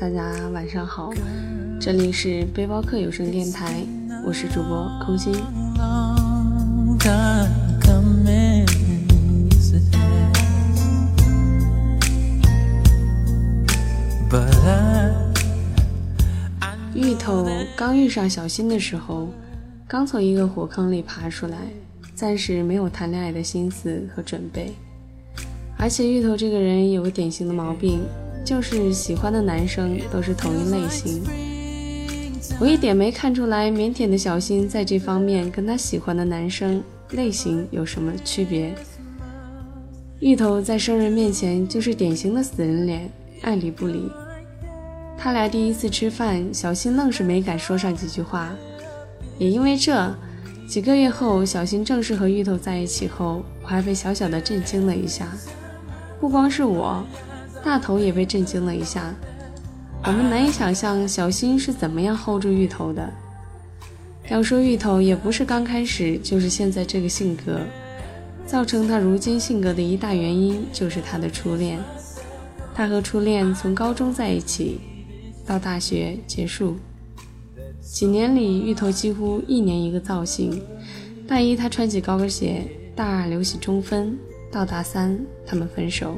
大家晚上好，这里是背包客有声电台，我是主播空心。芋头刚遇上小新的时候，刚从一个火坑里爬出来，暂时没有谈恋爱的心思和准备。而且芋头这个人有个典型的毛病，就是喜欢的男生都是同一类型。我一点没看出来腼腆的小新在这方面跟他喜欢的男生类型有什么区别。芋头在生人面前就是典型的死人脸，爱理不理。他俩第一次吃饭，小新愣是没敢说上几句话。也因为这，几个月后，小新正式和芋头在一起后，我还被小小的震惊了一下。不光是我，大头也被震惊了一下。我们难以想象小新是怎么样 hold 住芋头的。要说芋头也不是刚开始就是现在这个性格，造成他如今性格的一大原因就是他的初恋。他和初恋从高中在一起，到大学结束，几年里芋头几乎一年一个造型。大一他穿起高跟鞋，大二留起中分。到大三，他们分手。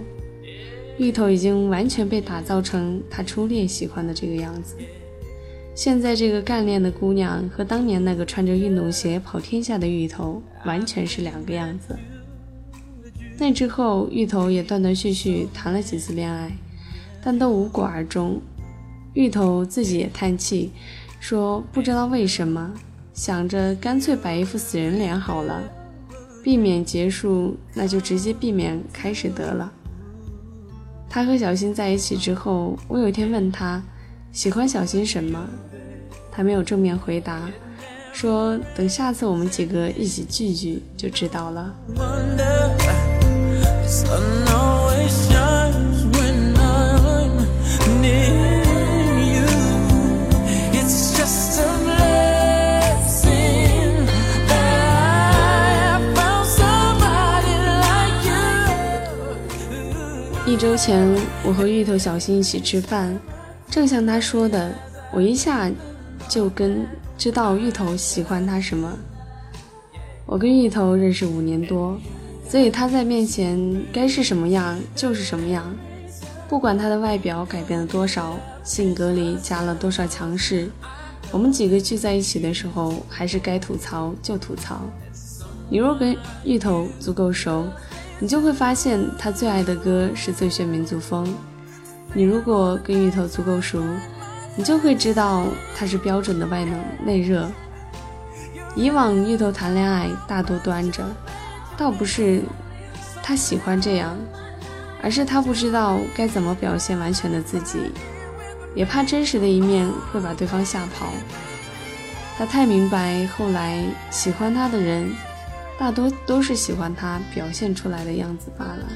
芋头已经完全被打造成他初恋喜欢的这个样子。现在这个干练的姑娘和当年那个穿着运动鞋跑天下的芋头完全是两个样子。那之后，芋头也断断续续谈了几次恋爱，但都无果而终。芋头自己也叹气，说不知道为什么，想着干脆摆一副死人脸好了。避免结束，那就直接避免开始得了。他和小新在一起之后，我有一天问他喜欢小新什么，他没有正面回答，说等下次我们几个一起聚聚就知道了。周前，我和芋头、小新一起吃饭，正像他说的，我一下就跟知道芋头喜欢他什么。我跟芋头认识五年多，所以他在面前该是什么样就是什么样，不管他的外表改变了多少，性格里加了多少强势，我们几个聚在一起的时候，还是该吐槽就吐槽。你若跟芋头足够熟。你就会发现他最爱的歌是《最炫民族风》。你如果跟芋头足够熟，你就会知道他是标准的外冷内热。以往芋头谈恋爱大多端着，倒不是他喜欢这样，而是他不知道该怎么表现完全的自己，也怕真实的一面会把对方吓跑。他太明白，后来喜欢他的人。大多都是喜欢他表现出来的样子罢了。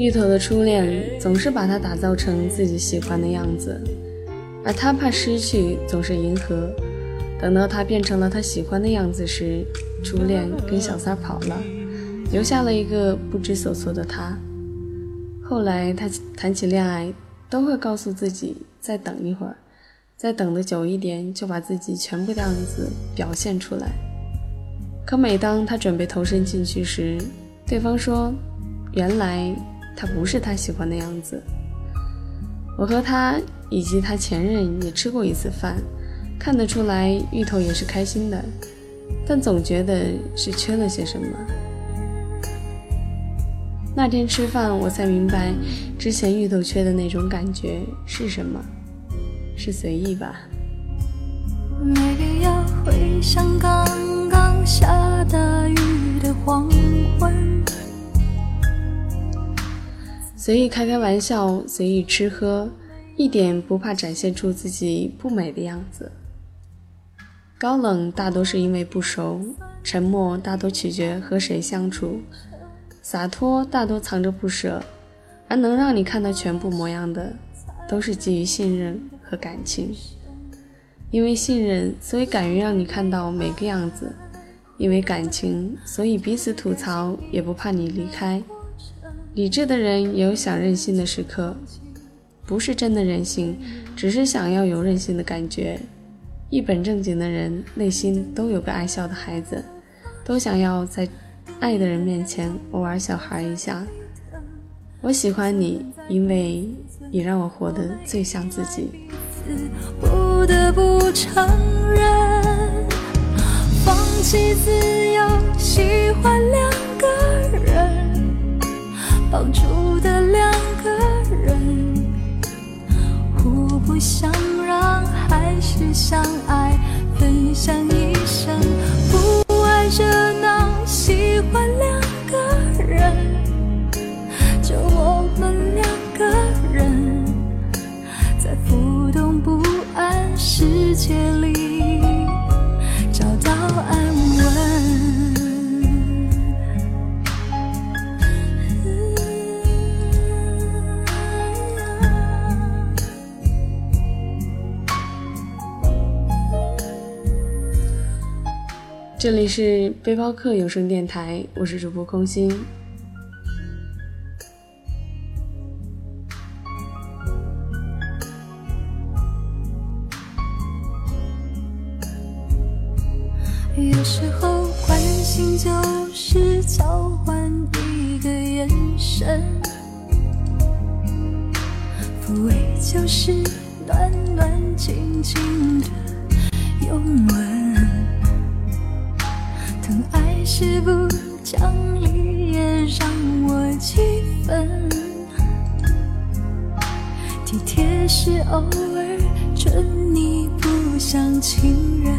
芋头的初恋总是把他打造成自己喜欢的样子，而他怕失去，总是迎合。等到他变成了他喜欢的样子时，初恋跟小三跑了，留下了一个不知所措的他。后来他谈起恋爱，都会告诉自己再等一会儿，再等的久一点，就把自己全部的样子表现出来。可每当他准备投身进去时，对方说：“原来。”他不是他喜欢的样子。我和他以及他前任也吃过一次饭，看得出来芋头也是开心的，但总觉得是缺了些什么。那天吃饭，我才明白之前芋头缺的那种感觉是什么，是随意吧。没必要回想刚刚下大雨的黄随意开开玩笑，随意吃喝，一点不怕展现出自己不美的样子。高冷大多是因为不熟，沉默大多取决和谁相处。洒脱大多藏着不舍，而能让你看到全部模样的，都是基于信任和感情。因为信任，所以敢于让你看到每个样子；因为感情，所以彼此吐槽也不怕你离开。理智的人也有想任性的时刻，不是真的任性，只是想要有任性的感觉。一本正经的人，内心都有个爱笑的孩子，都想要在。爱的人面前，偶尔小孩一下。我喜欢你，因为你让我活得最像自己。不得不承认，放弃自由，世界里找到安稳。这里是背包客有声电台，我是主播空心。心就是交换一个眼神，抚慰就是暖暖静静的拥吻。疼爱是不讲理，也让我几分体贴，是偶尔准你不像情人。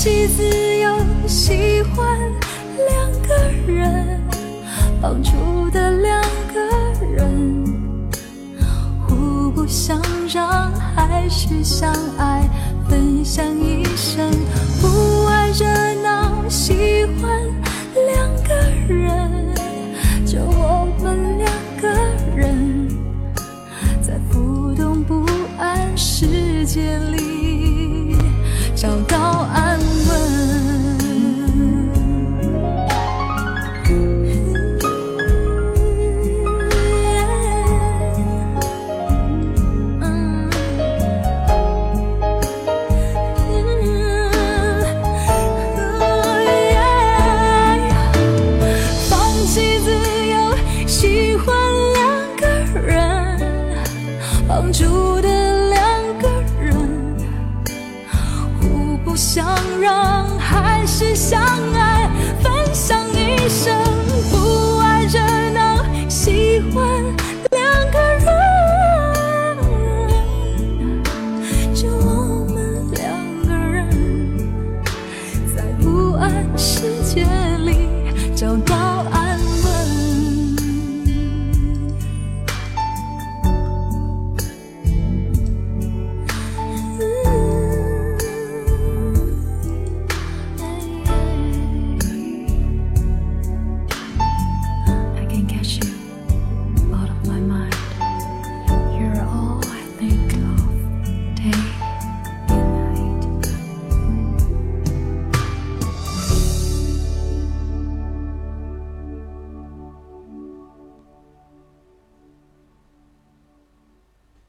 放弃自由，喜欢两个人，帮助的两个人，互不相让，还是相爱。分享一生，不爱热闹，喜欢两个人，就我们两个人，在浮动不安世界里相爱分享一生不爱热闹喜欢两个人。就我们两个人在不安世界。